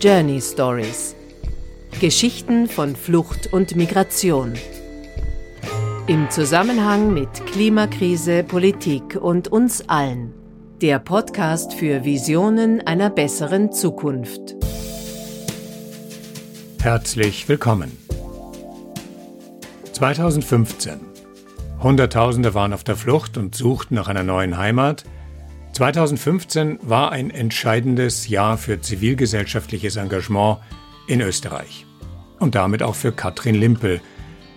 Journey Stories. Geschichten von Flucht und Migration. Im Zusammenhang mit Klimakrise, Politik und uns allen. Der Podcast für Visionen einer besseren Zukunft. Herzlich willkommen. 2015. Hunderttausende waren auf der Flucht und suchten nach einer neuen Heimat. 2015 war ein entscheidendes Jahr für zivilgesellschaftliches Engagement in Österreich. Und damit auch für Katrin Limpel.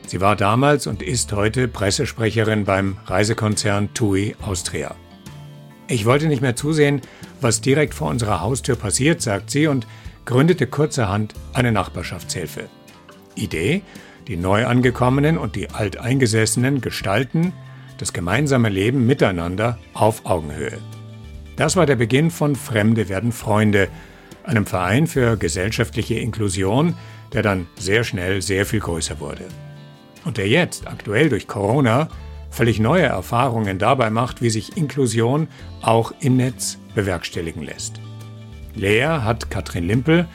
Sie war damals und ist heute Pressesprecherin beim Reisekonzern TUI Austria. Ich wollte nicht mehr zusehen, was direkt vor unserer Haustür passiert, sagt sie und gründete kurzerhand eine Nachbarschaftshilfe. Idee? Die Neuangekommenen und die Alteingesessenen gestalten das gemeinsame Leben miteinander auf Augenhöhe. Das war der Beginn von Fremde werden Freunde, einem Verein für gesellschaftliche Inklusion, der dann sehr schnell sehr viel größer wurde. Und der jetzt, aktuell durch Corona, völlig neue Erfahrungen dabei macht, wie sich Inklusion auch im Netz bewerkstelligen lässt. Lea hat Katrin Limpel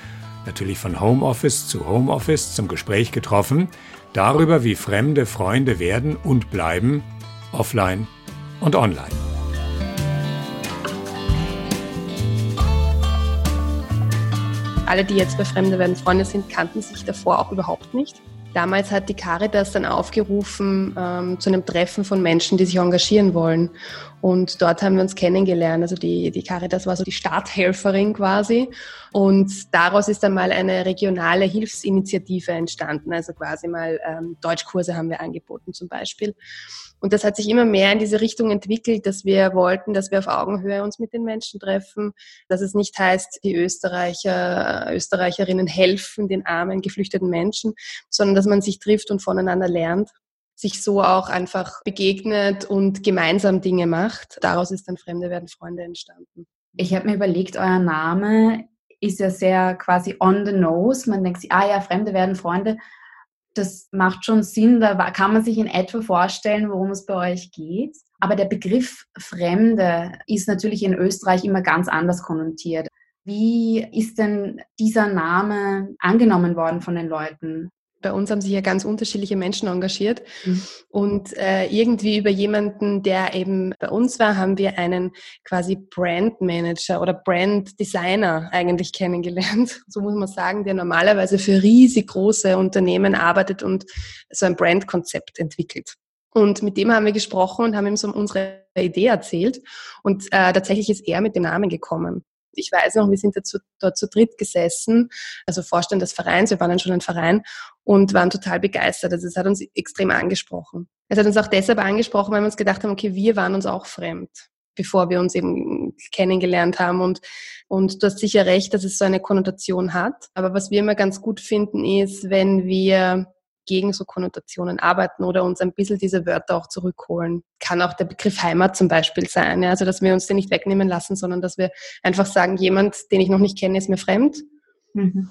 natürlich von Homeoffice zu Homeoffice zum Gespräch getroffen, darüber, wie Fremde Freunde werden und bleiben, offline und online. Alle, die jetzt bei Fremde werden Freunde sind, kannten sich davor auch überhaupt nicht. Damals hat die Caritas dann aufgerufen ähm, zu einem Treffen von Menschen, die sich engagieren wollen. Und dort haben wir uns kennengelernt. Also die, die Caritas war so die Starthelferin quasi. Und daraus ist dann mal eine regionale Hilfsinitiative entstanden. Also quasi mal ähm, Deutschkurse haben wir angeboten zum Beispiel. Und das hat sich immer mehr in diese Richtung entwickelt, dass wir wollten, dass wir auf Augenhöhe uns mit den Menschen treffen, dass es nicht heißt, die Österreicher, Österreicherinnen helfen den armen, geflüchteten Menschen, sondern dass man sich trifft und voneinander lernt sich so auch einfach begegnet und gemeinsam Dinge macht. Daraus ist dann Fremde werden Freunde entstanden. Ich habe mir überlegt, euer Name ist ja sehr quasi on the nose. Man denkt sich, ah ja, Fremde werden Freunde das macht schon Sinn, da kann man sich in etwa vorstellen, worum es bei euch geht. Aber der Begriff Fremde ist natürlich in Österreich immer ganz anders konnotiert. Wie ist denn dieser Name angenommen worden von den Leuten? Bei uns haben sich ja ganz unterschiedliche Menschen engagiert. Mhm. Und äh, irgendwie über jemanden, der eben bei uns war, haben wir einen quasi Brand Manager oder Brand Designer eigentlich kennengelernt. So muss man sagen, der normalerweise für riesig große Unternehmen arbeitet und so ein Brandkonzept entwickelt. Und mit dem haben wir gesprochen und haben ihm so unsere Idee erzählt. Und äh, tatsächlich ist er mit dem Namen gekommen ich weiß noch, wir sind dazu, dort zu dritt gesessen, also Vorstand des Vereins, wir waren dann schon ein Verein und waren total begeistert. Also es hat uns extrem angesprochen. Es hat uns auch deshalb angesprochen, weil wir uns gedacht haben, okay, wir waren uns auch fremd, bevor wir uns eben kennengelernt haben. Und, und du hast sicher recht, dass es so eine Konnotation hat. Aber was wir immer ganz gut finden, ist, wenn wir gegen so Konnotationen arbeiten oder uns ein bisschen diese Wörter auch zurückholen. Kann auch der Begriff Heimat zum Beispiel sein. Ja? Also, dass wir uns den nicht wegnehmen lassen, sondern dass wir einfach sagen, jemand, den ich noch nicht kenne, ist mir fremd. Mhm.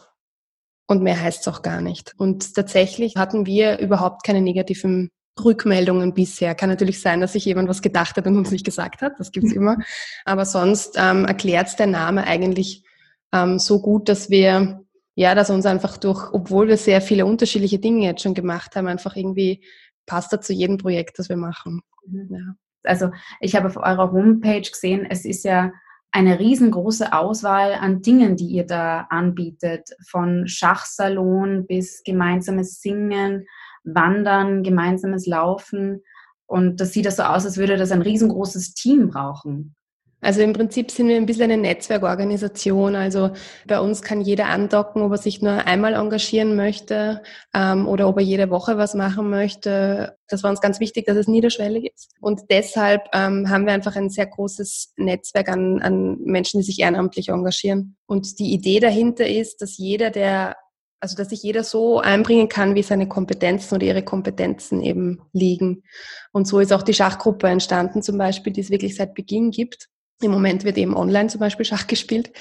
Und mehr heißt es auch gar nicht. Und tatsächlich hatten wir überhaupt keine negativen Rückmeldungen bisher. Kann natürlich sein, dass sich jemand was gedacht hat und uns nicht gesagt hat. Das gibt's immer. Aber sonst ähm, erklärt der Name eigentlich ähm, so gut, dass wir ja, dass uns einfach durch, obwohl wir sehr viele unterschiedliche Dinge jetzt schon gemacht haben, einfach irgendwie passt er zu jedem Projekt, das wir machen. Mhm. Ja. Also ich habe auf eurer Homepage gesehen, es ist ja eine riesengroße Auswahl an Dingen, die ihr da anbietet, von Schachsalon bis gemeinsames Singen, Wandern, gemeinsames Laufen. Und das sieht das so aus, als würde das ein riesengroßes Team brauchen. Also im Prinzip sind wir ein bisschen eine Netzwerkorganisation. Also bei uns kann jeder andocken, ob er sich nur einmal engagieren möchte ähm, oder ob er jede Woche was machen möchte. Das war uns ganz wichtig, dass es niederschwellig ist. Und deshalb ähm, haben wir einfach ein sehr großes Netzwerk an, an Menschen, die sich ehrenamtlich engagieren. Und die Idee dahinter ist, dass jeder, der also dass sich jeder so einbringen kann, wie seine Kompetenzen oder ihre Kompetenzen eben liegen. Und so ist auch die Schachgruppe entstanden, zum Beispiel, die es wirklich seit Beginn gibt. Im Moment wird eben online zum Beispiel Schach gespielt.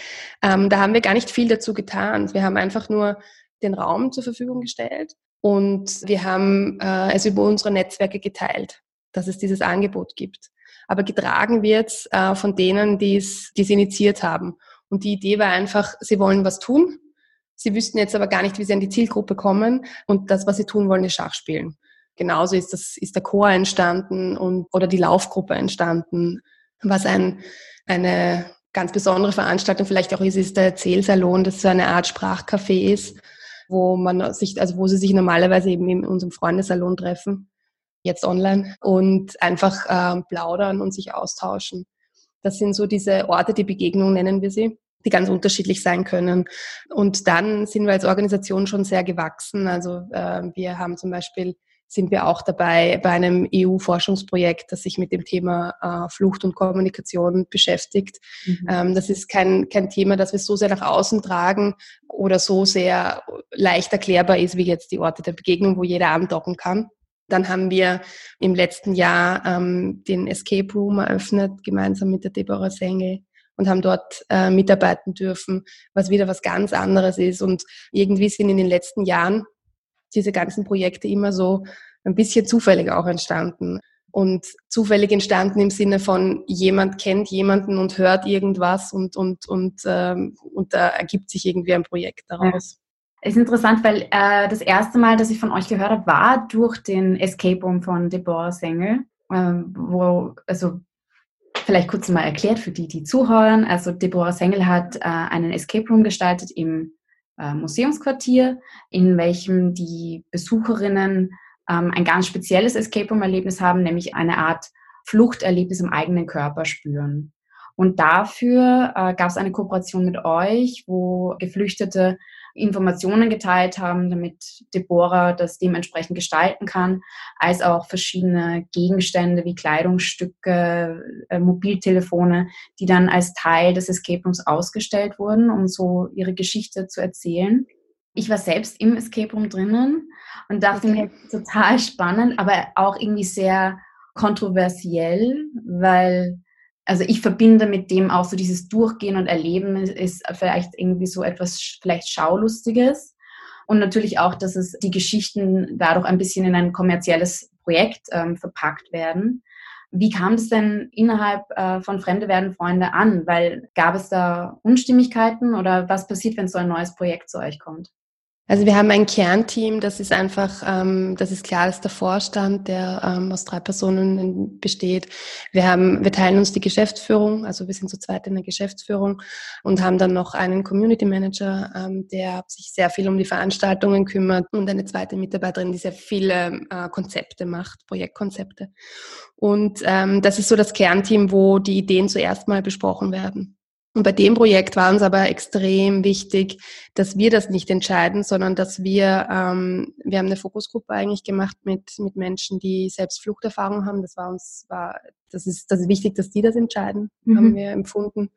Ähm, da haben wir gar nicht viel dazu getan. Wir haben einfach nur den Raum zur Verfügung gestellt und wir haben äh, es über unsere Netzwerke geteilt, dass es dieses Angebot gibt. Aber getragen wird äh, von denen, die es initiiert haben. Und die Idee war einfach, sie wollen was tun. Sie wüssten jetzt aber gar nicht, wie sie an die Zielgruppe kommen und das, was sie tun wollen, ist Schachspielen. Genauso ist das, ist der Chor entstanden und, oder die Laufgruppe entstanden. Was ein, eine ganz besondere Veranstaltung vielleicht auch ist, ist der Erzählsalon, das so eine Art Sprachcafé ist, wo man sich, also wo sie sich normalerweise eben in unserem Freundesalon treffen, jetzt online und einfach äh, plaudern und sich austauschen. Das sind so diese Orte, die Begegnung nennen wir sie die ganz unterschiedlich sein können. Und dann sind wir als Organisation schon sehr gewachsen. Also äh, wir haben zum Beispiel sind wir auch dabei bei einem EU-Forschungsprojekt, das sich mit dem Thema äh, Flucht und Kommunikation beschäftigt. Mhm. Ähm, das ist kein, kein Thema, das wir so sehr nach außen tragen oder so sehr leicht erklärbar ist wie jetzt die Orte der Begegnung, wo jeder andocken kann. Dann haben wir im letzten Jahr ähm, den Escape Room eröffnet, gemeinsam mit der Deborah Sengel und haben dort äh, mitarbeiten dürfen, was wieder was ganz anderes ist. Und irgendwie sind in den letzten Jahren diese ganzen Projekte immer so ein bisschen zufällig auch entstanden. Und zufällig entstanden im Sinne von jemand kennt jemanden und hört irgendwas und, und, und, ähm, und da ergibt sich irgendwie ein Projekt daraus. Ja. Ist interessant, weil äh, das erste Mal, dass ich von euch gehört habe, war durch den Escape Room von Deborah Sengel, äh, wo, also vielleicht kurz mal erklärt für die, die zuhören. Also Deborah Sengel hat äh, einen Escape Room gestaltet im Museumsquartier, in welchem die Besucherinnen ähm, ein ganz spezielles Escape Room-Erlebnis haben, nämlich eine Art Fluchterlebnis im eigenen Körper spüren. Und dafür äh, gab es eine Kooperation mit euch, wo Geflüchtete Informationen geteilt haben, damit Deborah das dementsprechend gestalten kann, als auch verschiedene Gegenstände wie Kleidungsstücke, äh, Mobiltelefone, die dann als Teil des Escape Rooms ausgestellt wurden, um so ihre Geschichte zu erzählen. Ich war selbst im Escape Room drinnen und dachte okay. mir, total spannend, aber auch irgendwie sehr kontroversiell, weil also ich verbinde mit dem auch so dieses Durchgehen und Erleben ist vielleicht irgendwie so etwas vielleicht Schaulustiges. Und natürlich auch, dass es die Geschichten dadurch ein bisschen in ein kommerzielles Projekt ähm, verpackt werden. Wie kam es denn innerhalb äh, von Fremde werden Freunde an? Weil gab es da Unstimmigkeiten oder was passiert, wenn so ein neues Projekt zu euch kommt? Also wir haben ein Kernteam, das ist einfach, ähm, das ist klar, das ist der Vorstand, der ähm, aus drei Personen besteht. Wir haben, wir teilen uns die Geschäftsführung, also wir sind zu zweit in der Geschäftsführung und haben dann noch einen Community Manager, ähm, der sich sehr viel um die Veranstaltungen kümmert und eine zweite Mitarbeiterin, die sehr viele äh, Konzepte macht, Projektkonzepte. Und ähm, das ist so das Kernteam, wo die Ideen zuerst mal besprochen werden. Und bei dem Projekt war uns aber extrem wichtig, dass wir das nicht entscheiden, sondern dass wir, ähm, wir haben eine Fokusgruppe eigentlich gemacht mit, mit Menschen, die selbst Fluchterfahrung haben. Das war uns, war, das ist, das ist wichtig, dass die das entscheiden, mhm. haben wir empfunden.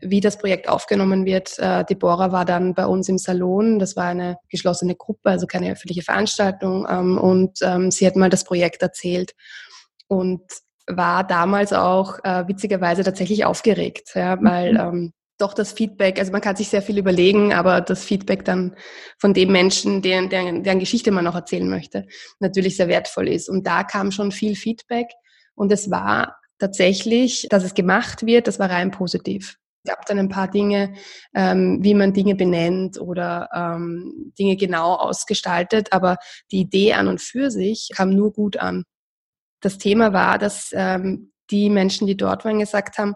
Wie das Projekt aufgenommen wird. Äh, Deborah war dann bei uns im Salon. Das war eine geschlossene Gruppe, also keine öffentliche Veranstaltung. Ähm, und ähm, sie hat mal das Projekt erzählt. Und war damals auch äh, witzigerweise tatsächlich aufgeregt, ja, weil mhm. ähm, doch das Feedback, also man kann sich sehr viel überlegen, aber das Feedback dann von dem Menschen, deren, deren, deren Geschichte man noch erzählen möchte, natürlich sehr wertvoll ist. Und da kam schon viel Feedback und es war tatsächlich, dass es gemacht wird, das war rein positiv. Es gab dann ein paar Dinge, ähm, wie man Dinge benennt oder ähm, Dinge genau ausgestaltet, aber die Idee an und für sich kam nur gut an das Thema war, dass ähm, die Menschen, die dort waren, gesagt haben,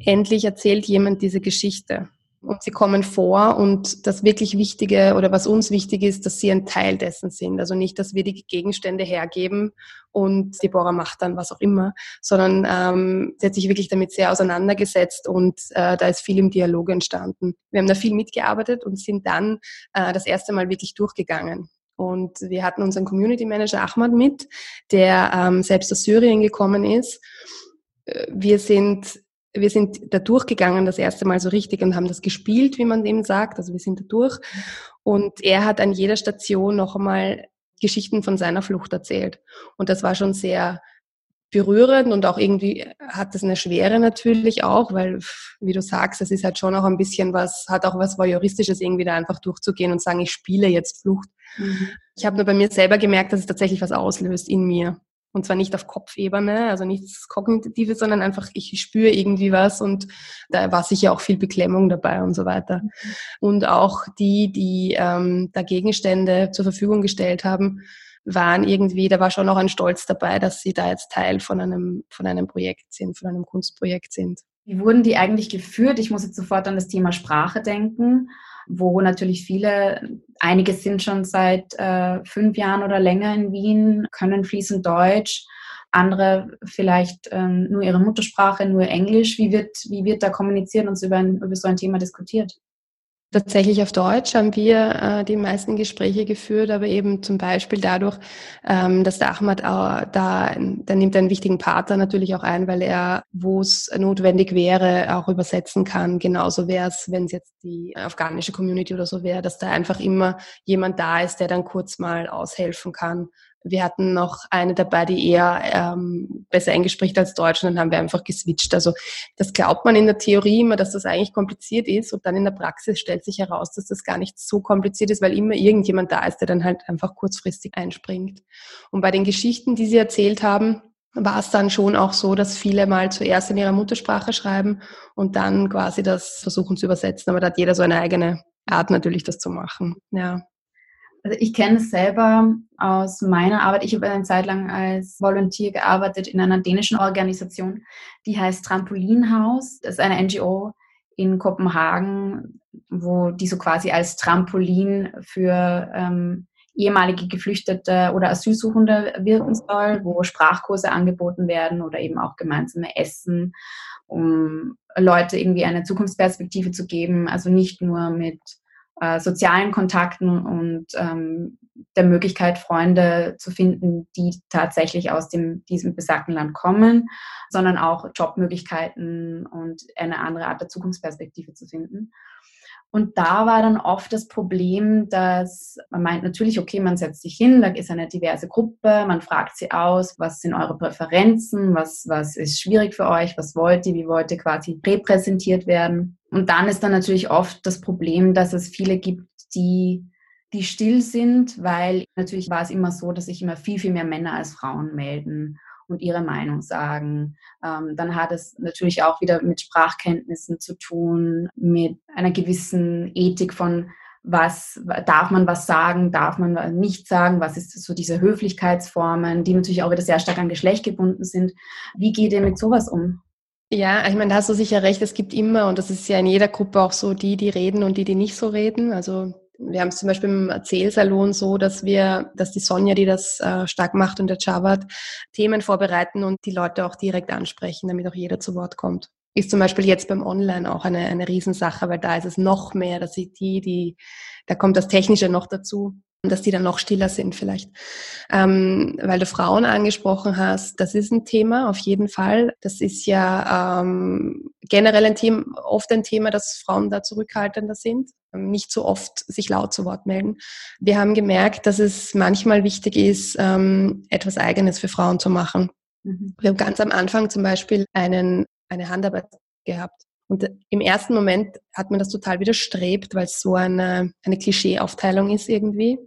endlich erzählt jemand diese Geschichte. Und sie kommen vor und das wirklich Wichtige oder was uns wichtig ist, dass sie ein Teil dessen sind. Also nicht, dass wir die Gegenstände hergeben und Deborah macht dann was auch immer, sondern ähm, sie hat sich wirklich damit sehr auseinandergesetzt und äh, da ist viel im Dialog entstanden. Wir haben da viel mitgearbeitet und sind dann äh, das erste Mal wirklich durchgegangen. Und wir hatten unseren Community Manager Ahmad mit, der ähm, selbst aus Syrien gekommen ist. Äh, wir sind, wir sind da durchgegangen das erste Mal so richtig und haben das gespielt, wie man dem sagt. Also wir sind da durch. Und er hat an jeder Station noch einmal Geschichten von seiner Flucht erzählt. Und das war schon sehr berührend und auch irgendwie hat das eine Schwere natürlich auch, weil, wie du sagst, es ist halt schon auch ein bisschen was, hat auch was Voyeuristisches irgendwie da einfach durchzugehen und sagen, ich spiele jetzt Flucht. Mhm. Ich habe nur bei mir selber gemerkt, dass es tatsächlich was auslöst in mir. Und zwar nicht auf Kopfebene, also nichts Kognitives, sondern einfach, ich spüre irgendwie was und da war sicher auch viel Beklemmung dabei und so weiter. Mhm. Und auch die, die ähm, da Gegenstände zur Verfügung gestellt haben, waren irgendwie, da war schon auch ein Stolz dabei, dass sie da jetzt Teil von einem, von einem Projekt sind, von einem Kunstprojekt sind. Wie wurden die eigentlich geführt? Ich muss jetzt sofort an das Thema Sprache denken, wo natürlich viele, einige sind schon seit äh, fünf Jahren oder länger in Wien, können fließend Deutsch, andere vielleicht ähm, nur ihre Muttersprache, nur Englisch. Wie wird, wie wird da kommuniziert und über, ein, über so ein Thema diskutiert? Tatsächlich auf Deutsch haben wir äh, die meisten Gespräche geführt, aber eben zum Beispiel dadurch, ähm, dass der Ahmad auch da, der nimmt einen wichtigen Partner natürlich auch ein, weil er, wo es notwendig wäre, auch übersetzen kann. Genauso wäre es, wenn es jetzt die afghanische Community oder so wäre, dass da einfach immer jemand da ist, der dann kurz mal aushelfen kann wir hatten noch eine dabei, die eher ähm, besser Englisch spricht als Deutsch und dann haben wir einfach geswitcht. Also das glaubt man in der Theorie immer, dass das eigentlich kompliziert ist und dann in der Praxis stellt sich heraus, dass das gar nicht so kompliziert ist, weil immer irgendjemand da ist, der dann halt einfach kurzfristig einspringt. Und bei den Geschichten, die Sie erzählt haben, war es dann schon auch so, dass viele mal zuerst in ihrer Muttersprache schreiben und dann quasi das versuchen zu übersetzen. Aber da hat jeder so eine eigene Art natürlich, das zu machen. Ja. Also ich kenne es selber aus meiner Arbeit. Ich habe eine Zeit lang als Volunteer gearbeitet in einer dänischen Organisation, die heißt Trampolinhaus. Das ist eine NGO in Kopenhagen, wo die so quasi als Trampolin für ähm, ehemalige Geflüchtete oder Asylsuchende wirken soll, wo Sprachkurse angeboten werden oder eben auch gemeinsame Essen, um Leute irgendwie eine Zukunftsperspektive zu geben. Also nicht nur mit äh, sozialen Kontakten und ähm, der Möglichkeit, Freunde zu finden, die tatsächlich aus dem, diesem besagten Land kommen, sondern auch Jobmöglichkeiten und eine andere Art der Zukunftsperspektive zu finden. Und da war dann oft das Problem, dass man meint natürlich, okay, man setzt sich hin, da ist eine diverse Gruppe, man fragt sie aus, was sind eure Präferenzen, was, was ist schwierig für euch, was wollt ihr, wie wollt ihr quasi repräsentiert werden. Und dann ist dann natürlich oft das Problem, dass es viele gibt, die die still sind, weil natürlich war es immer so, dass sich immer viel, viel mehr Männer als Frauen melden und ihre Meinung sagen. Ähm, dann hat es natürlich auch wieder mit Sprachkenntnissen zu tun, mit einer gewissen Ethik von was darf man was sagen, darf man nicht sagen, was ist so diese Höflichkeitsformen, die natürlich auch wieder sehr stark an Geschlecht gebunden sind. Wie geht ihr mit sowas um? Ja, ich meine, da hast du sicher recht, es gibt immer, und das ist ja in jeder Gruppe auch so, die, die reden und die, die nicht so reden. Also wir haben es zum Beispiel im Erzählsalon so, dass wir, dass die Sonja, die das äh, stark macht und der Javad, Themen vorbereiten und die Leute auch direkt ansprechen, damit auch jeder zu Wort kommt. Ist zum Beispiel jetzt beim Online auch eine, eine Riesensache, weil da ist es noch mehr, dass sie die, die, da kommt das Technische noch dazu dass die dann noch stiller sind vielleicht. Ähm, weil du Frauen angesprochen hast, das ist ein Thema auf jeden Fall. Das ist ja ähm, generell ein Thema, oft ein Thema, dass Frauen da zurückhaltender sind, nicht so oft sich laut zu Wort melden. Wir haben gemerkt, dass es manchmal wichtig ist, ähm, etwas Eigenes für Frauen zu machen. Mhm. Wir haben ganz am Anfang zum Beispiel einen, eine Handarbeit gehabt und im ersten Moment hat man das total widerstrebt, weil es so eine, eine Klischeeaufteilung ist irgendwie.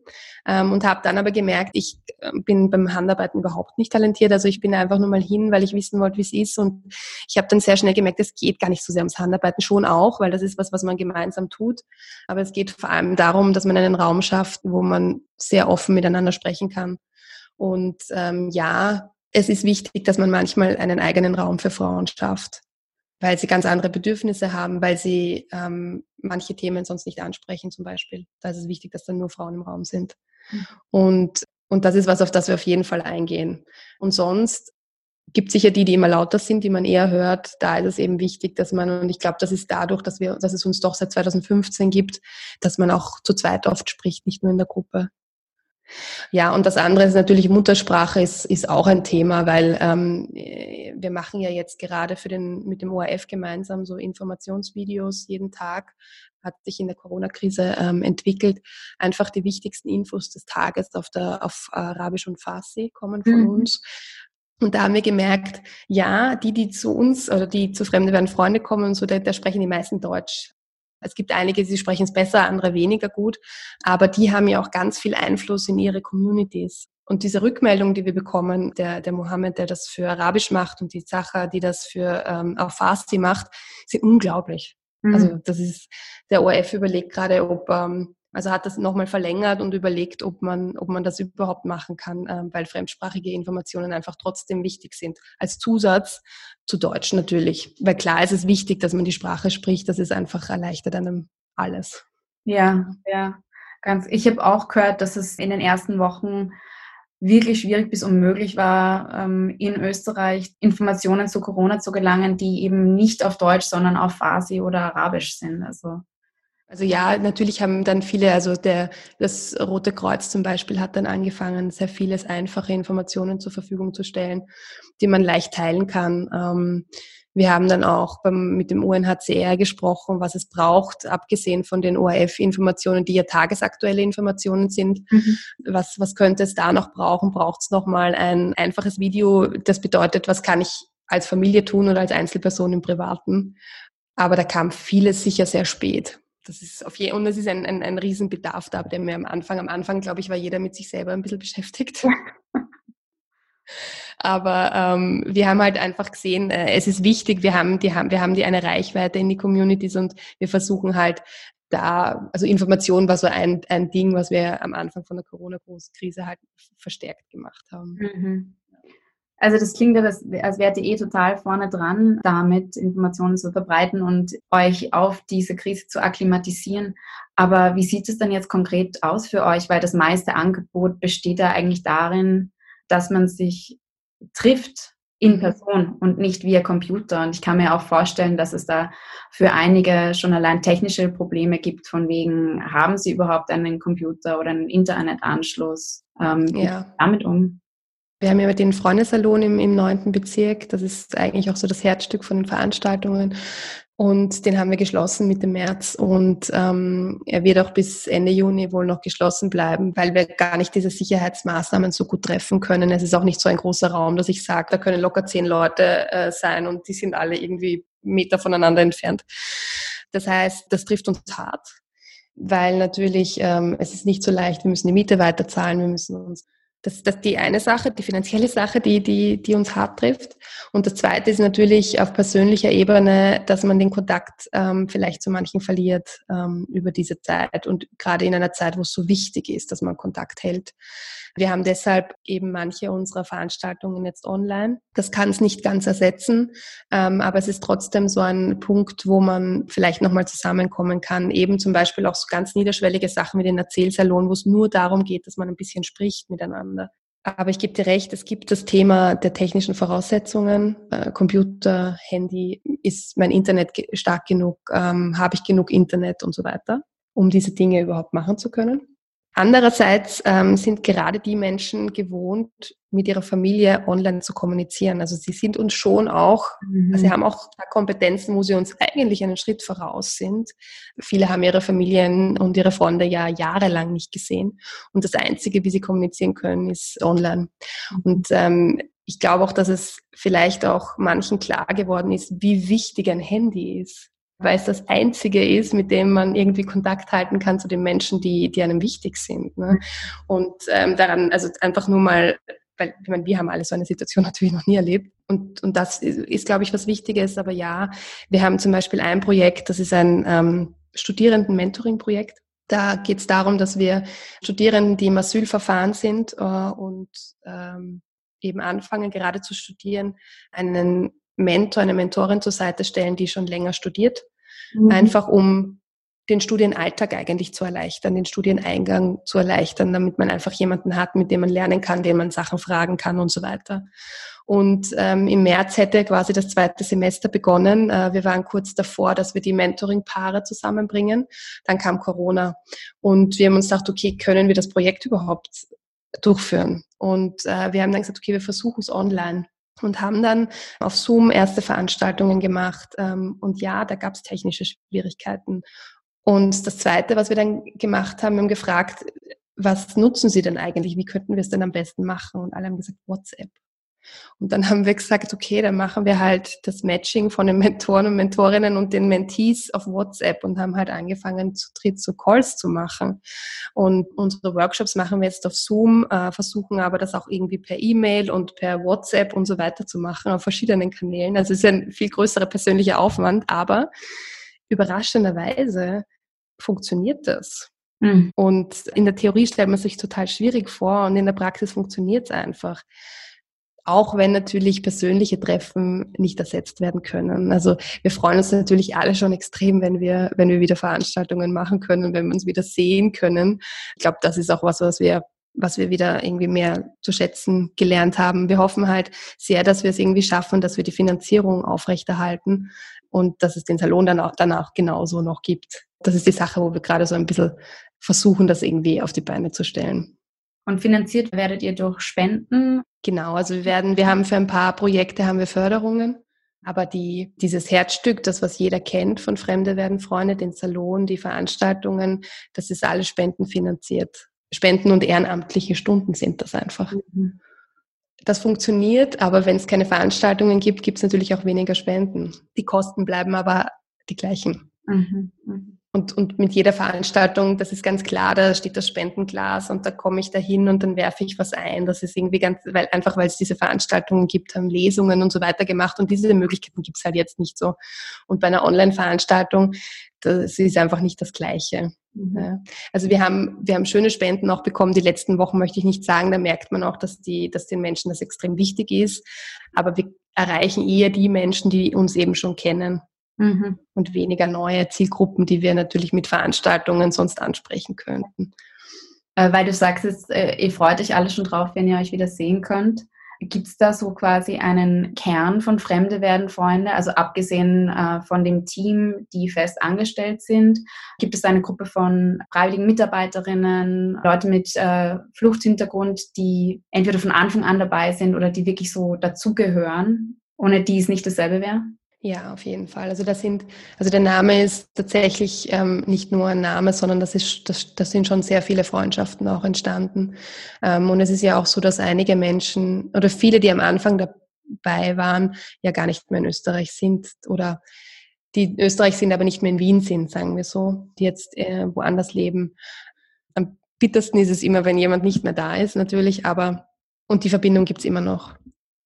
Ähm, und habe dann aber gemerkt, ich äh, bin beim Handarbeiten überhaupt nicht talentiert. Also ich bin einfach nur mal hin, weil ich wissen wollte, wie es ist. Und ich habe dann sehr schnell gemerkt, es geht gar nicht so sehr ums Handarbeiten, schon auch, weil das ist was, was man gemeinsam tut. Aber es geht vor allem darum, dass man einen Raum schafft, wo man sehr offen miteinander sprechen kann. Und ähm, ja, es ist wichtig, dass man manchmal einen eigenen Raum für Frauen schafft weil sie ganz andere Bedürfnisse haben, weil sie ähm, manche Themen sonst nicht ansprechen zum Beispiel. Da ist es wichtig, dass dann nur Frauen im Raum sind. Mhm. Und, und das ist was, auf das wir auf jeden Fall eingehen. Und sonst gibt sicher die, die immer lauter sind, die man eher hört. Da ist es eben wichtig, dass man, und ich glaube, das ist dadurch, dass wir, dass es uns doch seit 2015 gibt, dass man auch zu zweit oft spricht, nicht nur in der Gruppe. Ja, und das andere ist natürlich Muttersprache ist, ist auch ein Thema, weil ähm, wir machen ja jetzt gerade für den, mit dem ORF gemeinsam so Informationsvideos jeden Tag, hat sich in der Corona-Krise ähm, entwickelt. Einfach die wichtigsten Infos des Tages auf, der, auf Arabisch und Farsi kommen von mhm. uns. Und da haben wir gemerkt, ja, die, die zu uns oder die zu Fremde werden Freunde kommen und so, da, da sprechen die meisten Deutsch. Es gibt einige, die sprechen es besser, andere weniger gut, aber die haben ja auch ganz viel Einfluss in ihre Communities. Und diese Rückmeldung, die wir bekommen, der, der Mohammed, der das für Arabisch macht und die Sacha, die das für ähm, auf Farsi macht, sind unglaublich. Mhm. Also das ist, der ORF überlegt gerade, ob, ähm, also hat das nochmal verlängert und überlegt, ob man, ob man das überhaupt machen kann, ähm, weil fremdsprachige Informationen einfach trotzdem wichtig sind. Als Zusatz zu Deutsch natürlich. Weil klar ist es wichtig, dass man die Sprache spricht, das ist einfach erleichtert einem alles. Ja, ja. Ganz. Ich habe auch gehört, dass es in den ersten Wochen wirklich schwierig bis unmöglich war, ähm, in Österreich Informationen zu Corona zu gelangen, die eben nicht auf Deutsch, sondern auf Farsi oder Arabisch sind. Also also ja, natürlich haben dann viele, also der, das Rote Kreuz zum Beispiel hat dann angefangen, sehr vieles einfache Informationen zur Verfügung zu stellen, die man leicht teilen kann. Ähm, wir haben dann auch beim, mit dem UNHCR gesprochen, was es braucht, abgesehen von den ORF-Informationen, die ja tagesaktuelle Informationen sind. Mhm. Was, was könnte es da noch brauchen? Braucht es nochmal ein einfaches Video, das bedeutet, was kann ich als Familie tun oder als Einzelperson im Privaten? Aber da kam vieles sicher sehr spät. Das ist auf je, und es ist ein, ein, ein Riesenbedarf da, der mir am Anfang, am Anfang, glaube ich, war jeder mit sich selber ein bisschen beschäftigt. Aber ähm, wir haben halt einfach gesehen, äh, es ist wichtig, wir haben, die, haben, wir haben die eine Reichweite in die Communities und wir versuchen halt da, also Information war so ein, ein Ding, was wir am Anfang von der Corona-Großkrise halt verstärkt gemacht haben. Mhm. Also das klingt ja, als wärt ihr eh total vorne dran, damit Informationen zu verbreiten und euch auf diese Krise zu akklimatisieren. Aber wie sieht es dann jetzt konkret aus für euch? Weil das meiste Angebot besteht ja eigentlich darin, dass man sich trifft in mhm. Person und nicht via Computer. Und ich kann mir auch vorstellen, dass es da für einige schon allein technische Probleme gibt, von wegen, haben sie überhaupt einen Computer oder einen Internetanschluss? Ähm, ja. damit um? Wir haben ja den Freundesalon im, 9. Bezirk. Das ist eigentlich auch so das Herzstück von den Veranstaltungen. Und den haben wir geschlossen Mitte März und ähm, er wird auch bis Ende Juni wohl noch geschlossen bleiben, weil wir gar nicht diese Sicherheitsmaßnahmen so gut treffen können. Es ist auch nicht so ein großer Raum, dass ich sage, da können locker zehn Leute äh, sein und die sind alle irgendwie Meter voneinander entfernt. Das heißt, das trifft uns hart, weil natürlich ähm, es ist nicht so leicht, wir müssen die Miete weiterzahlen, wir müssen uns das, das ist die eine Sache, die finanzielle Sache, die, die, die uns hart trifft. Und das zweite ist natürlich auf persönlicher Ebene, dass man den Kontakt ähm, vielleicht zu manchen verliert ähm, über diese Zeit und gerade in einer Zeit, wo es so wichtig ist, dass man Kontakt hält. Wir haben deshalb eben manche unserer Veranstaltungen jetzt online. Das kann es nicht ganz ersetzen, ähm, aber es ist trotzdem so ein Punkt, wo man vielleicht nochmal zusammenkommen kann. Eben zum Beispiel auch so ganz niederschwellige Sachen wie den Erzählsalon, wo es nur darum geht, dass man ein bisschen spricht miteinander. Aber ich gebe dir recht, es gibt das Thema der technischen Voraussetzungen. Äh, Computer, Handy, ist mein Internet stark genug? Ähm, Habe ich genug Internet und so weiter, um diese Dinge überhaupt machen zu können? Andererseits ähm, sind gerade die Menschen gewohnt, mit ihrer Familie online zu kommunizieren. Also sie sind uns schon auch, mhm. also sie haben auch Kompetenzen, wo sie uns eigentlich einen Schritt voraus sind. Viele haben ihre Familien und ihre Freunde ja jahrelang nicht gesehen. Und das Einzige, wie sie kommunizieren können, ist online. Und ähm, ich glaube auch, dass es vielleicht auch manchen klar geworden ist, wie wichtig ein Handy ist weil es das Einzige ist, mit dem man irgendwie Kontakt halten kann zu den Menschen, die, die einem wichtig sind. Ne? Und ähm, daran, also einfach nur mal, weil ich meine, wir haben alle so eine Situation natürlich noch nie erlebt. Und, und das ist, ist glaube ich, was Wichtiges. Aber ja, wir haben zum Beispiel ein Projekt, das ist ein ähm, Studierenden-Mentoring-Projekt. Da geht es darum, dass wir Studierenden, die im Asylverfahren sind äh, und ähm, eben anfangen, gerade zu studieren, einen Mentor, eine Mentorin zur Seite stellen, die schon länger studiert, mhm. einfach um den Studienalltag eigentlich zu erleichtern, den Studieneingang zu erleichtern, damit man einfach jemanden hat, mit dem man lernen kann, dem man Sachen fragen kann und so weiter. Und ähm, im März hätte quasi das zweite Semester begonnen. Äh, wir waren kurz davor, dass wir die Mentoring-Paare zusammenbringen. Dann kam Corona und wir haben uns gedacht, okay, können wir das Projekt überhaupt durchführen? Und äh, wir haben dann gesagt, okay, wir versuchen es online und haben dann auf Zoom erste Veranstaltungen gemacht. Ähm, und ja, da gab es technische Schwierigkeiten. Und das Zweite, was wir dann gemacht haben, wir haben gefragt, was nutzen Sie denn eigentlich? Wie könnten wir es denn am besten machen? Und alle haben gesagt, WhatsApp. Und dann haben wir gesagt, okay, dann machen wir halt das Matching von den Mentoren und Mentorinnen und den Mentees auf WhatsApp und haben halt angefangen, zu dritt so Calls zu machen. Und unsere Workshops machen wir jetzt auf Zoom, äh, versuchen aber das auch irgendwie per E-Mail und per WhatsApp und so weiter zu machen, auf verschiedenen Kanälen. Also es ist ein viel größerer persönlicher Aufwand, aber überraschenderweise funktioniert das. Mhm. Und in der Theorie stellt man sich total schwierig vor und in der Praxis funktioniert es einfach. Auch wenn natürlich persönliche Treffen nicht ersetzt werden können. Also wir freuen uns natürlich alle schon extrem, wenn wir, wenn wir wieder Veranstaltungen machen können, wenn wir uns wieder sehen können. Ich glaube, das ist auch was, was wir was wir wieder irgendwie mehr zu schätzen gelernt haben. Wir hoffen halt sehr, dass wir es irgendwie schaffen, dass wir die Finanzierung aufrechterhalten und dass es den Salon dann auch danach genauso noch gibt. Das ist die Sache, wo wir gerade so ein bisschen versuchen, das irgendwie auf die Beine zu stellen. Und finanziert werdet ihr durch Spenden? Genau, also wir werden, wir haben für ein paar Projekte haben wir Förderungen, aber die, dieses Herzstück, das was jeder kennt von Fremde werden Freunde, den Salon, die Veranstaltungen, das ist alles spendenfinanziert. Spenden und ehrenamtliche Stunden sind das einfach. Mhm. Das funktioniert, aber wenn es keine Veranstaltungen gibt, gibt es natürlich auch weniger Spenden. Die Kosten bleiben aber die gleichen. Mhm. Mhm. Und, und mit jeder Veranstaltung, das ist ganz klar, da steht das Spendenglas und da komme ich da hin und dann werfe ich was ein. Das ist irgendwie ganz, weil einfach weil es diese Veranstaltungen gibt, haben Lesungen und so weiter gemacht und diese Möglichkeiten gibt es halt jetzt nicht so. Und bei einer Online-Veranstaltung, das ist einfach nicht das Gleiche. Mhm. Ja. Also wir haben, wir haben schöne Spenden auch bekommen. Die letzten Wochen möchte ich nicht sagen. Da merkt man auch, dass die, dass den Menschen das extrem wichtig ist. Aber wir erreichen eher die Menschen, die uns eben schon kennen mhm. und weniger neue Zielgruppen, die wir natürlich mit Veranstaltungen sonst ansprechen könnten. Äh, weil du sagst, jetzt, äh, ihr freut euch alle schon drauf, wenn ihr euch wieder sehen könnt. Gibt es da so quasi einen Kern von Fremde werden Freunde? Also abgesehen äh, von dem Team, die fest angestellt sind, gibt es eine Gruppe von freiwilligen Mitarbeiterinnen, Leute mit äh, Fluchthintergrund, die entweder von Anfang an dabei sind oder die wirklich so dazugehören, ohne die es nicht dasselbe wäre? Ja, auf jeden Fall. Also das sind, also der Name ist tatsächlich ähm, nicht nur ein Name, sondern das ist, das, das sind schon sehr viele Freundschaften auch entstanden. Ähm, und es ist ja auch so, dass einige Menschen oder viele, die am Anfang dabei waren, ja gar nicht mehr in Österreich sind oder die in Österreich sind, aber nicht mehr in Wien sind, sagen wir so, die jetzt äh, woanders leben. Am bittersten ist es immer, wenn jemand nicht mehr da ist, natürlich, aber und die Verbindung gibt's immer noch.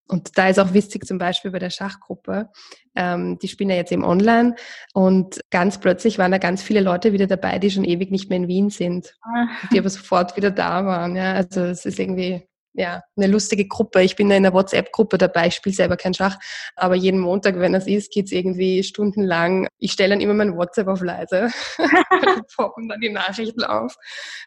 Und da ist auch wichtig zum Beispiel bei der Schachgruppe, ähm, die spielen ja jetzt eben online und ganz plötzlich waren da ganz viele Leute wieder dabei, die schon ewig nicht mehr in Wien sind, ah. die aber sofort wieder da waren. Ja, also es ist irgendwie ja, eine lustige Gruppe. Ich bin da in einer WhatsApp-Gruppe dabei, ich spiele selber kein Schach, aber jeden Montag, wenn das ist, geht's irgendwie stundenlang. Ich stelle dann immer mein WhatsApp auf leise, poppen dann die Nachrichten auf.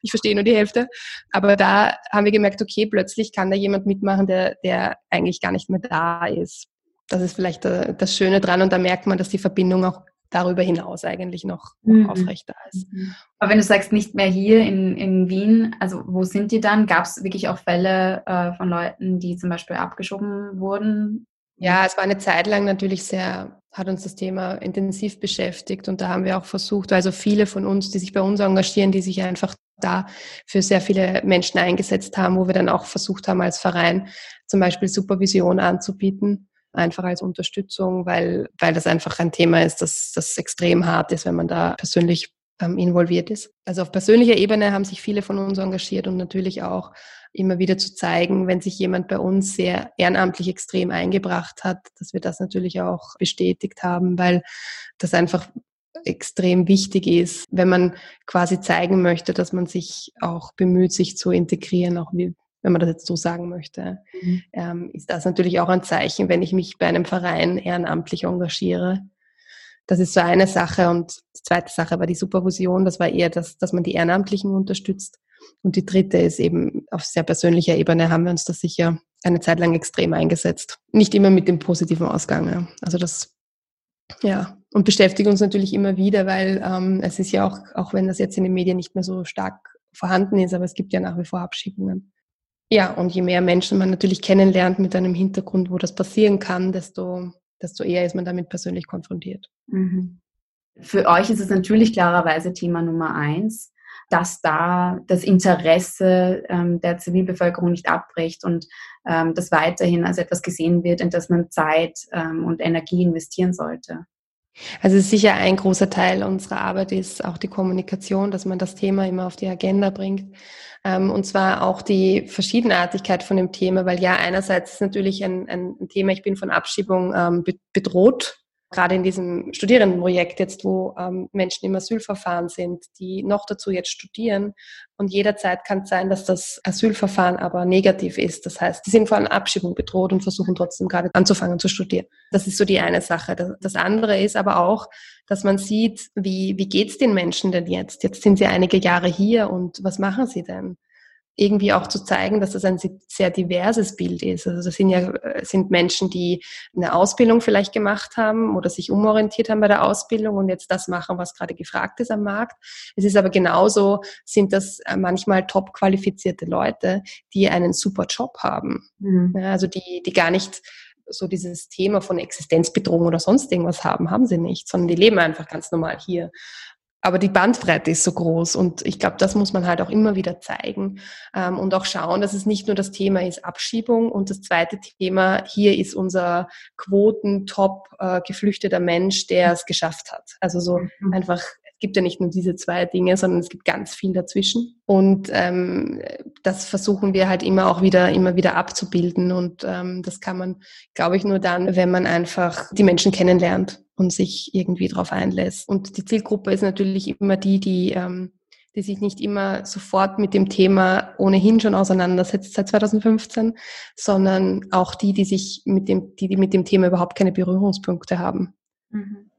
Ich verstehe nur die Hälfte. Aber da haben wir gemerkt, okay, plötzlich kann da jemand mitmachen, der, der eigentlich gar nicht mehr da ist. Das ist vielleicht äh, das Schöne dran und da merkt man, dass die Verbindung auch darüber hinaus eigentlich noch, mhm. aufrecht da ist. Mhm. Aber wenn du sagst, nicht mehr hier in, in Wien, also wo sind die dann? Gab es wirklich auch Fälle äh, von Leuten, die zum Beispiel abgeschoben wurden? Ja, es war eine Zeit lang natürlich sehr, hat uns das Thema intensiv beschäftigt und da haben wir auch versucht, also viele von uns, die sich bei uns engagieren, die sich einfach da für sehr viele Menschen eingesetzt haben, wo wir dann auch versucht haben, als Verein zum Beispiel Supervision anzubieten einfach als Unterstützung, weil, weil das einfach ein Thema ist, das, das extrem hart ist, wenn man da persönlich ähm, involviert ist. Also auf persönlicher Ebene haben sich viele von uns engagiert und natürlich auch immer wieder zu zeigen, wenn sich jemand bei uns sehr ehrenamtlich extrem eingebracht hat, dass wir das natürlich auch bestätigt haben, weil das einfach extrem wichtig ist, wenn man quasi zeigen möchte, dass man sich auch bemüht, sich zu integrieren, auch wie, wenn man das jetzt so sagen möchte, mhm. ähm, ist das natürlich auch ein Zeichen, wenn ich mich bei einem Verein ehrenamtlich engagiere. Das ist so eine Sache. Und die zweite Sache war die Supervision. Das war eher das, dass man die Ehrenamtlichen unterstützt. Und die dritte ist eben auf sehr persönlicher Ebene haben wir uns da sicher eine Zeit lang extrem eingesetzt. Nicht immer mit dem positiven Ausgang. Ja. Also das, ja, und beschäftigt uns natürlich immer wieder, weil ähm, es ist ja auch, auch wenn das jetzt in den Medien nicht mehr so stark vorhanden ist, aber es gibt ja nach wie vor Abschiebungen. Ja, und je mehr Menschen man natürlich kennenlernt mit einem Hintergrund, wo das passieren kann, desto, desto eher ist man damit persönlich konfrontiert. Mhm. Für euch ist es natürlich klarerweise Thema Nummer eins. dass da das Interesse ähm, der Zivilbevölkerung nicht abbricht und ähm, das weiterhin als etwas gesehen wird, in das man Zeit ähm, und Energie investieren sollte. Also sicher ein großer Teil unserer Arbeit ist auch die Kommunikation, dass man das Thema immer auf die Agenda bringt. Ähm, und zwar auch die Verschiedenartigkeit von dem Thema, weil ja einerseits ist natürlich ein, ein Thema, ich bin von Abschiebung ähm, bedroht gerade in diesem Studierendenprojekt jetzt, wo ähm, Menschen im Asylverfahren sind, die noch dazu jetzt studieren. Und jederzeit kann es sein, dass das Asylverfahren aber negativ ist. Das heißt, die sind einer Abschiebung bedroht und versuchen trotzdem gerade anzufangen zu studieren. Das ist so die eine Sache. Das andere ist aber auch, dass man sieht, wie, wie geht's den Menschen denn jetzt? Jetzt sind sie einige Jahre hier und was machen sie denn? irgendwie auch zu zeigen, dass das ein sehr diverses Bild ist. Also das sind ja äh, sind Menschen, die eine Ausbildung vielleicht gemacht haben oder sich umorientiert haben bei der Ausbildung und jetzt das machen, was gerade gefragt ist am Markt. Es ist aber genauso, sind das äh, manchmal top qualifizierte Leute, die einen super Job haben. Mhm. also die, die gar nicht so dieses Thema von Existenzbedrohung oder sonst irgendwas haben, haben sie nicht, sondern die leben einfach ganz normal hier. Aber die Bandbreite ist so groß und ich glaube, das muss man halt auch immer wieder zeigen ähm, und auch schauen, dass es nicht nur das Thema ist Abschiebung und das zweite Thema hier ist unser Quoten-Top äh, geflüchteter Mensch, der es geschafft hat. Also so mhm. einfach gibt ja nicht nur diese zwei Dinge, sondern es gibt ganz viel dazwischen. Und ähm, das versuchen wir halt immer auch wieder, immer wieder abzubilden. Und ähm, das kann man, glaube ich, nur dann, wenn man einfach die Menschen kennenlernt und sich irgendwie darauf einlässt. Und die Zielgruppe ist natürlich immer die, die ähm, die sich nicht immer sofort mit dem Thema ohnehin schon auseinandersetzt seit 2015, sondern auch die, die sich mit dem, die, die mit dem Thema überhaupt keine Berührungspunkte haben. Mhm.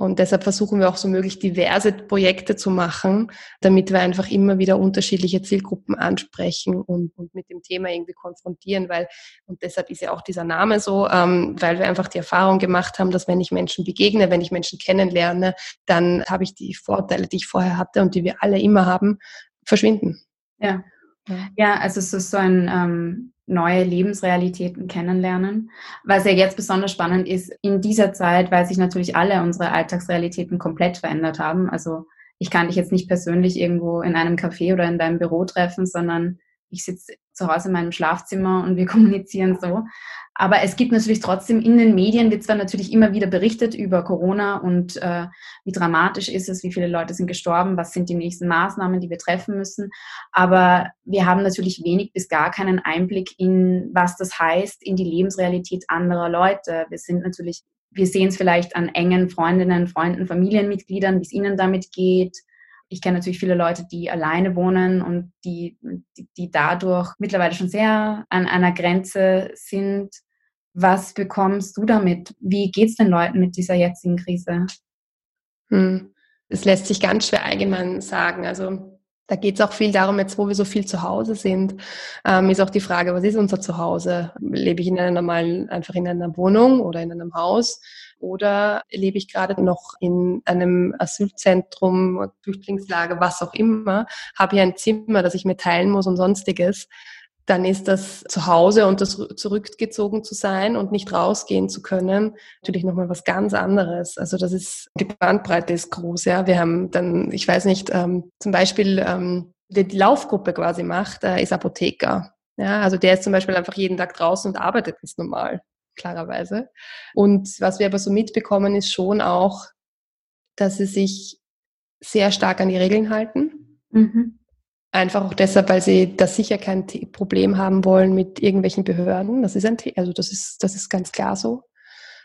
Und deshalb versuchen wir auch so möglich diverse Projekte zu machen, damit wir einfach immer wieder unterschiedliche Zielgruppen ansprechen und, und mit dem Thema irgendwie konfrontieren, weil, und deshalb ist ja auch dieser Name so, ähm, weil wir einfach die Erfahrung gemacht haben, dass wenn ich Menschen begegne, wenn ich Menschen kennenlerne, dann habe ich die Vorteile, die ich vorher hatte und die wir alle immer haben, verschwinden. Ja. Ja, also es ist so ein ähm, neue Lebensrealitäten kennenlernen. Was ja jetzt besonders spannend ist, in dieser Zeit, weil sich natürlich alle unsere Alltagsrealitäten komplett verändert haben. Also ich kann dich jetzt nicht persönlich irgendwo in einem Café oder in deinem Büro treffen, sondern ich sitze zu Hause in meinem Schlafzimmer und wir kommunizieren so. Aber es gibt natürlich trotzdem in den Medien, wird zwar natürlich immer wieder berichtet über Corona und äh, wie dramatisch ist es, wie viele Leute sind gestorben, was sind die nächsten Maßnahmen, die wir treffen müssen. Aber wir haben natürlich wenig bis gar keinen Einblick in, was das heißt, in die Lebensrealität anderer Leute. Wir sind natürlich, wir sehen es vielleicht an engen Freundinnen, Freunden, Familienmitgliedern, wie es ihnen damit geht ich kenne natürlich viele Leute, die alleine wohnen und die, die, die dadurch mittlerweile schon sehr an einer Grenze sind. Was bekommst du damit? Wie geht es den Leuten mit dieser jetzigen Krise? Hm. Lässt sich ganz schwer allgemein sagen. Also da geht es auch viel darum, jetzt wo wir so viel zu Hause sind, ähm, ist auch die Frage, was ist unser Zuhause? Lebe ich in einer normalen, einfach in einer Wohnung oder in einem Haus? Oder lebe ich gerade noch in einem Asylzentrum, Flüchtlingslager, was auch immer, habe hier ein Zimmer, das ich mir teilen muss und sonstiges? Dann ist das zu Hause und das zurückgezogen zu sein und nicht rausgehen zu können, natürlich nochmal was ganz anderes. Also das ist, die Bandbreite ist groß, ja. Wir haben dann, ich weiß nicht, ähm, zum Beispiel, ähm, der die Laufgruppe quasi macht, äh, ist Apotheker. Ja, also der ist zum Beispiel einfach jeden Tag draußen und arbeitet ganz normal, klarerweise. Und was wir aber so mitbekommen, ist schon auch, dass sie sich sehr stark an die Regeln halten. Mhm. Einfach auch deshalb, weil sie da sicher kein Problem haben wollen mit irgendwelchen Behörden. Das ist ein, also das ist, das ist ganz klar so,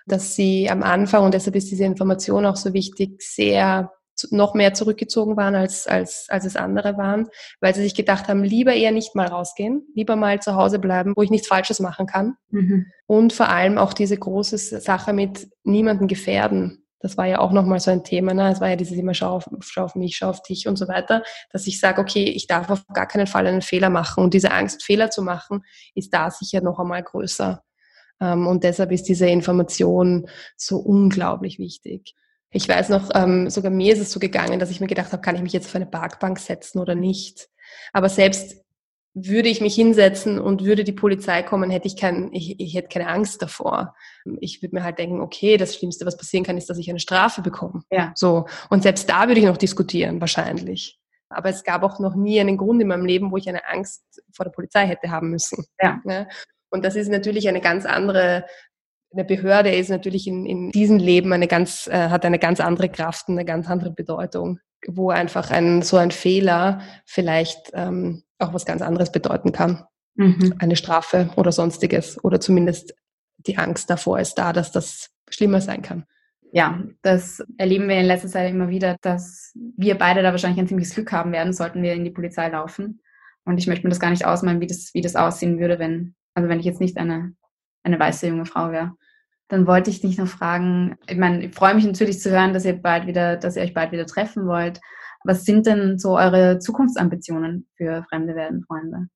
dass sie am Anfang und deshalb ist diese Information auch so wichtig, sehr noch mehr zurückgezogen waren als, als, als es andere waren, weil sie sich gedacht haben, lieber eher nicht mal rausgehen, lieber mal zu Hause bleiben, wo ich nichts Falsches machen kann. Mhm. Und vor allem auch diese große Sache mit niemanden gefährden. Das war ja auch nochmal so ein Thema. Ne? Es war ja dieses immer schau auf, schau auf mich, schau auf dich und so weiter, dass ich sage, okay, ich darf auf gar keinen Fall einen Fehler machen. Und diese Angst, Fehler zu machen, ist da sicher noch einmal größer. Ähm, und deshalb ist diese Information so unglaublich wichtig. Ich weiß noch, ähm, sogar mir ist es so gegangen, dass ich mir gedacht habe, kann ich mich jetzt auf eine Parkbank setzen oder nicht? Aber selbst würde ich mich hinsetzen und würde die Polizei kommen, hätte ich kein, ich, ich hätte keine Angst davor. Ich würde mir halt denken, okay, das Schlimmste, was passieren kann, ist, dass ich eine Strafe bekomme. Ja. So. Und selbst da würde ich noch diskutieren, wahrscheinlich. Aber es gab auch noch nie einen Grund in meinem Leben, wo ich eine Angst vor der Polizei hätte haben müssen. Ja. Ne? Und das ist natürlich eine ganz andere, eine Behörde ist natürlich in, in diesem Leben eine ganz, äh, hat eine ganz andere Kraft und eine ganz andere Bedeutung, wo einfach ein, so ein Fehler vielleicht ähm, auch was ganz anderes bedeuten kann. Mhm. Eine Strafe oder sonstiges. Oder zumindest die Angst davor ist da, dass das schlimmer sein kann ja, das erleben wir in letzter Zeit immer wieder, dass wir beide da wahrscheinlich ein ziemliches Glück haben werden, sollten wir in die Polizei laufen. Und ich möchte mir das gar nicht ausmalen, wie das, wie das aussehen würde, wenn, also wenn ich jetzt nicht eine, eine weiße junge Frau wäre. Dann wollte ich dich noch fragen, ich meine, ich freue mich natürlich zu hören, dass ihr bald wieder, dass ihr euch bald wieder treffen wollt. Was sind denn so eure Zukunftsambitionen für Fremde werden Freunde?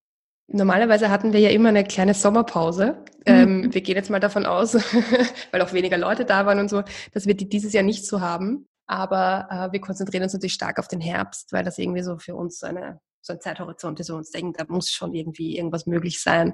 Normalerweise hatten wir ja immer eine kleine Sommerpause. Mhm. Ähm, wir gehen jetzt mal davon aus, weil auch weniger Leute da waren und so, dass wir die dieses Jahr nicht so haben. Aber äh, wir konzentrieren uns natürlich stark auf den Herbst, weil das irgendwie so für uns eine so ein Zeithorizont wo wir uns denken, da muss schon irgendwie irgendwas möglich sein.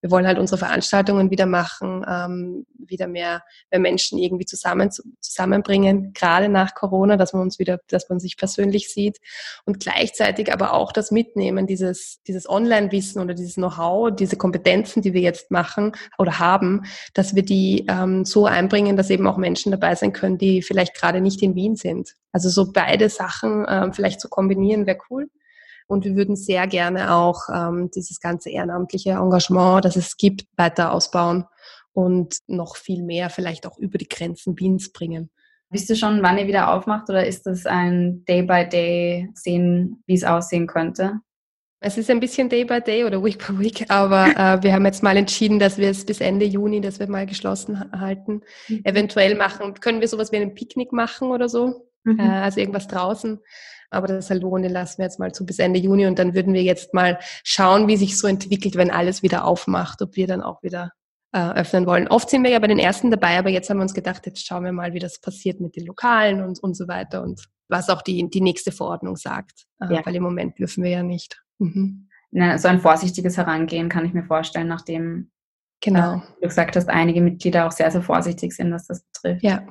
Wir wollen halt unsere Veranstaltungen wieder machen, ähm, wieder mehr, mehr Menschen irgendwie zusammen, zusammenbringen, gerade nach Corona, dass man uns wieder, dass man sich persönlich sieht und gleichzeitig aber auch das Mitnehmen, dieses, dieses Online-Wissen oder dieses Know-how, diese Kompetenzen, die wir jetzt machen oder haben, dass wir die ähm, so einbringen, dass eben auch Menschen dabei sein können, die vielleicht gerade nicht in Wien sind. Also so beide Sachen ähm, vielleicht zu kombinieren wäre cool. Und wir würden sehr gerne auch ähm, dieses ganze ehrenamtliche Engagement, das es gibt, weiter ausbauen und noch viel mehr vielleicht auch über die Grenzen Wiens bringen. Wisst ihr schon, wann ihr wieder aufmacht oder ist das ein Day-by-Day sehen, wie es aussehen könnte? Es ist ein bisschen Day by Day oder Week by Week, aber äh, wir haben jetzt mal entschieden, dass wir es bis Ende Juni, dass wir mal geschlossen halten. Mhm. Eventuell machen, können wir sowas wie einen Picknick machen oder so, mhm. äh, also irgendwas draußen. Aber das Salon, den lassen wir jetzt mal zu bis Ende Juni und dann würden wir jetzt mal schauen, wie sich so entwickelt, wenn alles wieder aufmacht, ob wir dann auch wieder äh, öffnen wollen. Oft sind wir ja bei den ersten dabei, aber jetzt haben wir uns gedacht, jetzt schauen wir mal, wie das passiert mit den Lokalen und, und so weiter und was auch die, die nächste Verordnung sagt. Äh, ja. Weil im Moment dürfen wir ja nicht. Mhm. Na, so ein vorsichtiges Herangehen kann ich mir vorstellen, nachdem genau. Äh, du gesagt hast, einige Mitglieder auch sehr, sehr vorsichtig sind, was das betrifft. Ja.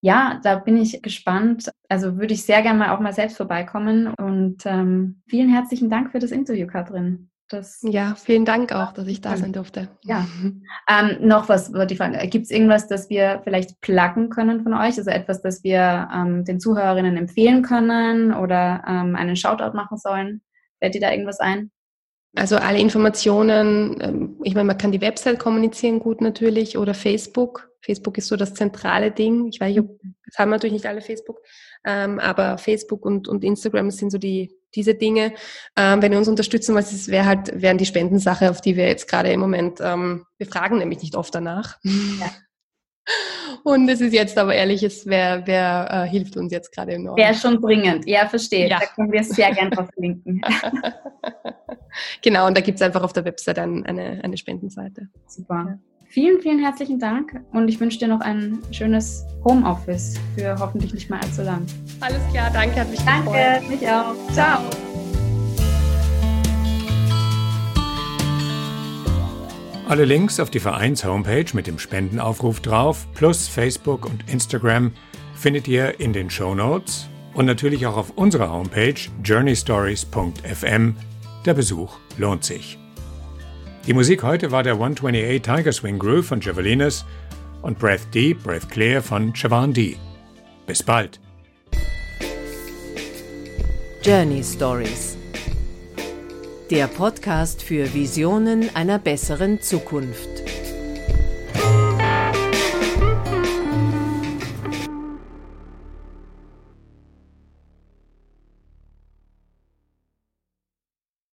Ja, da bin ich gespannt. Also würde ich sehr gerne mal auch mal selbst vorbeikommen. Und ähm, vielen herzlichen Dank für das Interview, Katrin. Das ja, vielen Dank auch, dass ich da sein durfte. Ja. Ähm, noch was würde ich fragen. Gibt es irgendwas, das wir vielleicht placken können von euch? Also etwas, das wir ähm, den Zuhörerinnen empfehlen können oder ähm, einen Shoutout machen sollen? Fällt dir da irgendwas ein? Also alle Informationen, ähm, ich meine, man kann die Website kommunizieren gut natürlich oder Facebook. Facebook ist so das zentrale Ding. Ich weiß nicht, ob, das haben natürlich nicht alle Facebook, ähm, aber Facebook und, und Instagram sind so die, diese Dinge. Ähm, wenn ihr uns unterstützen wollt, das wäre halt, wären die Spendensache, auf die wir jetzt gerade im Moment, ähm, wir fragen nämlich nicht oft danach. Ja. Und es ist jetzt aber ehrlich, es wer, wer äh, hilft uns jetzt gerade enorm. Wäre schon dringend, ja, verstehe. Ja. Da können wir sehr gerne drauf verlinken. Genau, und da gibt es einfach auf der Website ein, eine, eine Spendenseite. Super. Ja. Vielen, vielen herzlichen Dank und ich wünsche dir noch ein schönes Homeoffice für hoffentlich nicht mehr allzu lang. Alles klar, danke, hat mich danke, gefreut. Danke, mich auch. Ciao. Alle Links auf die Vereins-Homepage mit dem Spendenaufruf drauf, plus Facebook und Instagram, findet ihr in den Show Notes und natürlich auch auf unserer Homepage journeystories.fm. Der Besuch lohnt sich. Die Musik heute war der 128 Tiger Swing Groove von Javelinas und Breath Deep, Breath Clear von Chavan D. Bis bald. Journey Stories der Podcast für Visionen einer besseren Zukunft.